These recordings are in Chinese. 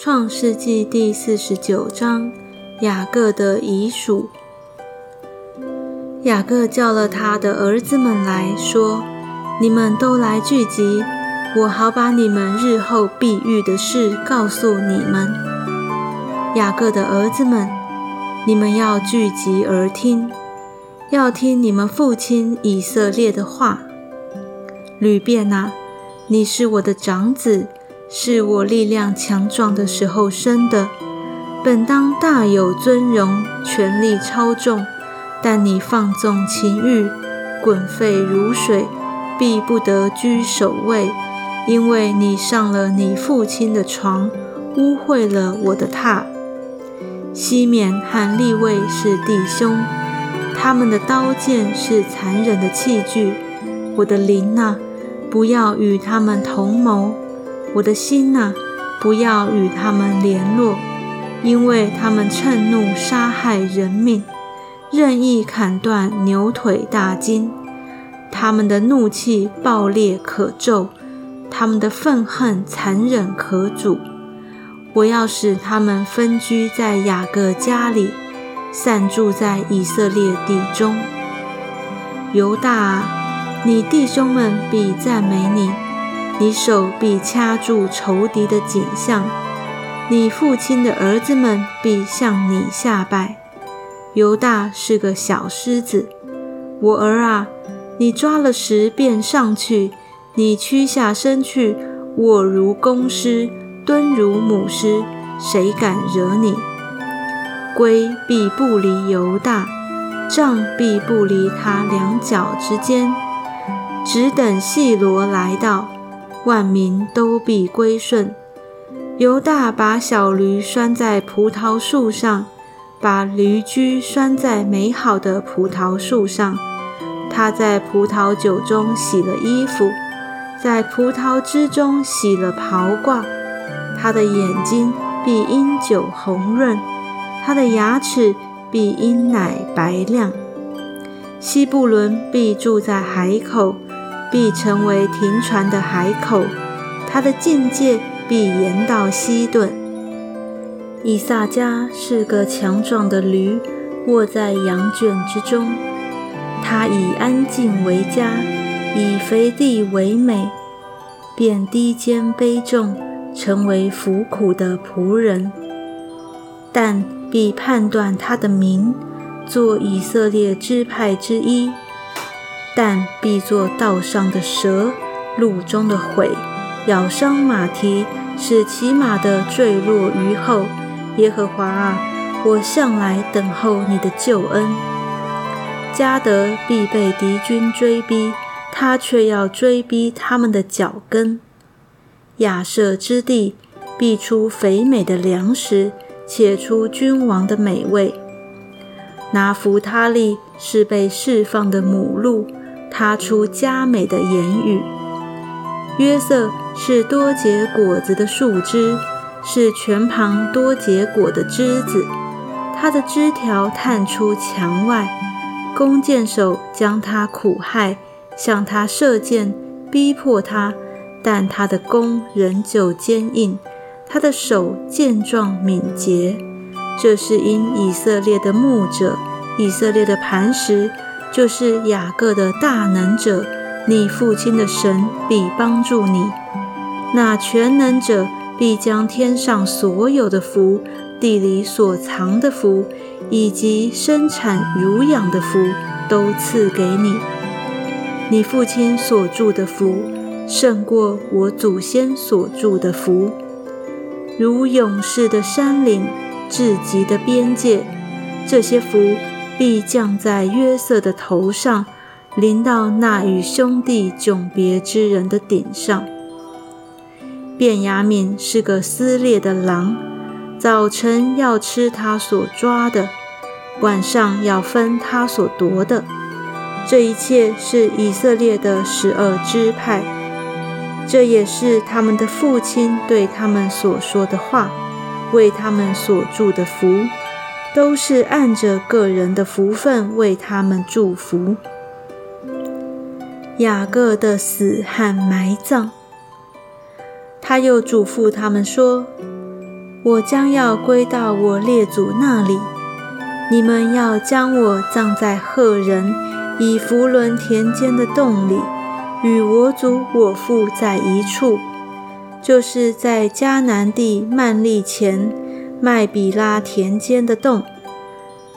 创世纪第四十九章，雅各的遗属。雅各叫了他的儿子们来说：“你们都来聚集，我好把你们日后必遇的事告诉你们。”雅各的儿子们，你们要聚集而听，要听你们父亲以色列的话。吕便啊，你是我的长子。是我力量强壮的时候生的，本当大有尊荣，权力超重。但你放纵情欲，滚沸如水，必不得居首位，因为你上了你父亲的床，污秽了我的榻。西缅和利位是弟兄，他们的刀剑是残忍的器具。我的灵啊，不要与他们同谋。我的心呐，不要与他们联络，因为他们趁怒杀害人命，任意砍断牛腿大筋。他们的怒气暴烈可咒，他们的愤恨残忍可阻。我要使他们分居在雅各家里，散住在以色列地中。犹大啊，你弟兄们必赞美你。你手必掐住仇敌的颈项，你父亲的儿子们必向你下拜。犹大是个小狮子，我儿啊，你抓了石便上去，你屈下身去，卧如公狮，蹲如母狮，谁敢惹你？龟必不离犹大，杖必不离他两脚之间，只等细罗来到。万民都必归顺。犹大把小驴拴在葡萄树上，把驴驹拴在美好的葡萄树上。他在葡萄酒中洗了衣服，在葡萄汁中洗了袍褂。他的眼睛必因酒红润，他的牙齿必因奶白亮。西布伦必住在海口。必成为停船的海口，他的境界必延到西顿。以撒家是个强壮的驴，卧在羊圈之中。他以安静为家，以肥地为美，便低肩背重，成为服苦的仆人。但必判断他的名，做以色列支派之一。一座道上的蛇，路中的悔，咬伤马蹄，使骑马的坠落于后。耶和华啊，我向来等候你的救恩。加德必被敌军追逼，他却要追逼他们的脚跟。亚舍之地必出肥美的粮食，且出君王的美味。拿弗他利是被释放的母鹿。他出佳美的言语。约瑟是多结果子的树枝，是全旁多结果的枝子。他的枝条探出墙外，弓箭手将他苦害，向他射箭，逼迫他，但他的弓仍旧坚硬，他的手健壮敏捷。这是因以色列的牧者，以色列的磐石。就是雅各的大能者，你父亲的神必帮助你。那全能者必将天上所有的福、地里所藏的福，以及生产乳养的福，都赐给你。你父亲所住的福，胜过我祖先所住的福，如勇士的山岭，至极的边界。这些福。必降在约瑟的头上，临到那与兄弟迥别之人的顶上。便雅悯是个撕裂的狼，早晨要吃他所抓的，晚上要分他所夺的。这一切是以色列的十二支派，这也是他们的父亲对他们所说的话，为他们所祝的福。都是按着个人的福分为他们祝福。雅各的死和埋葬，他又嘱咐他们说：“我将要归到我列祖那里。你们要将我葬在赫人以弗伦田间的洞里，与我祖我父在一处，就是在迦南地曼利前麦比拉田间的洞。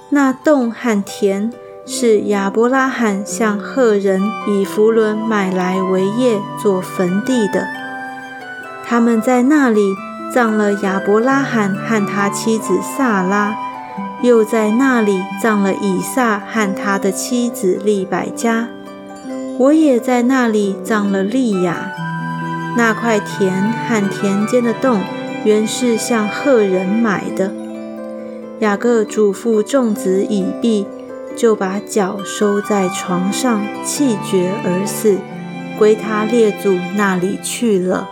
那洞和田是亚伯拉罕向赫人以弗伦买来为业做坟地的。他们在那里葬了亚伯拉罕和他妻子萨拉，又在那里葬了以撒和他的妻子利百加。我也在那里葬了利亚。那块田和田间的洞原是向赫人买的。雅各嘱咐众子以毕，就把脚收在床上，气绝而死，归他列祖那里去了。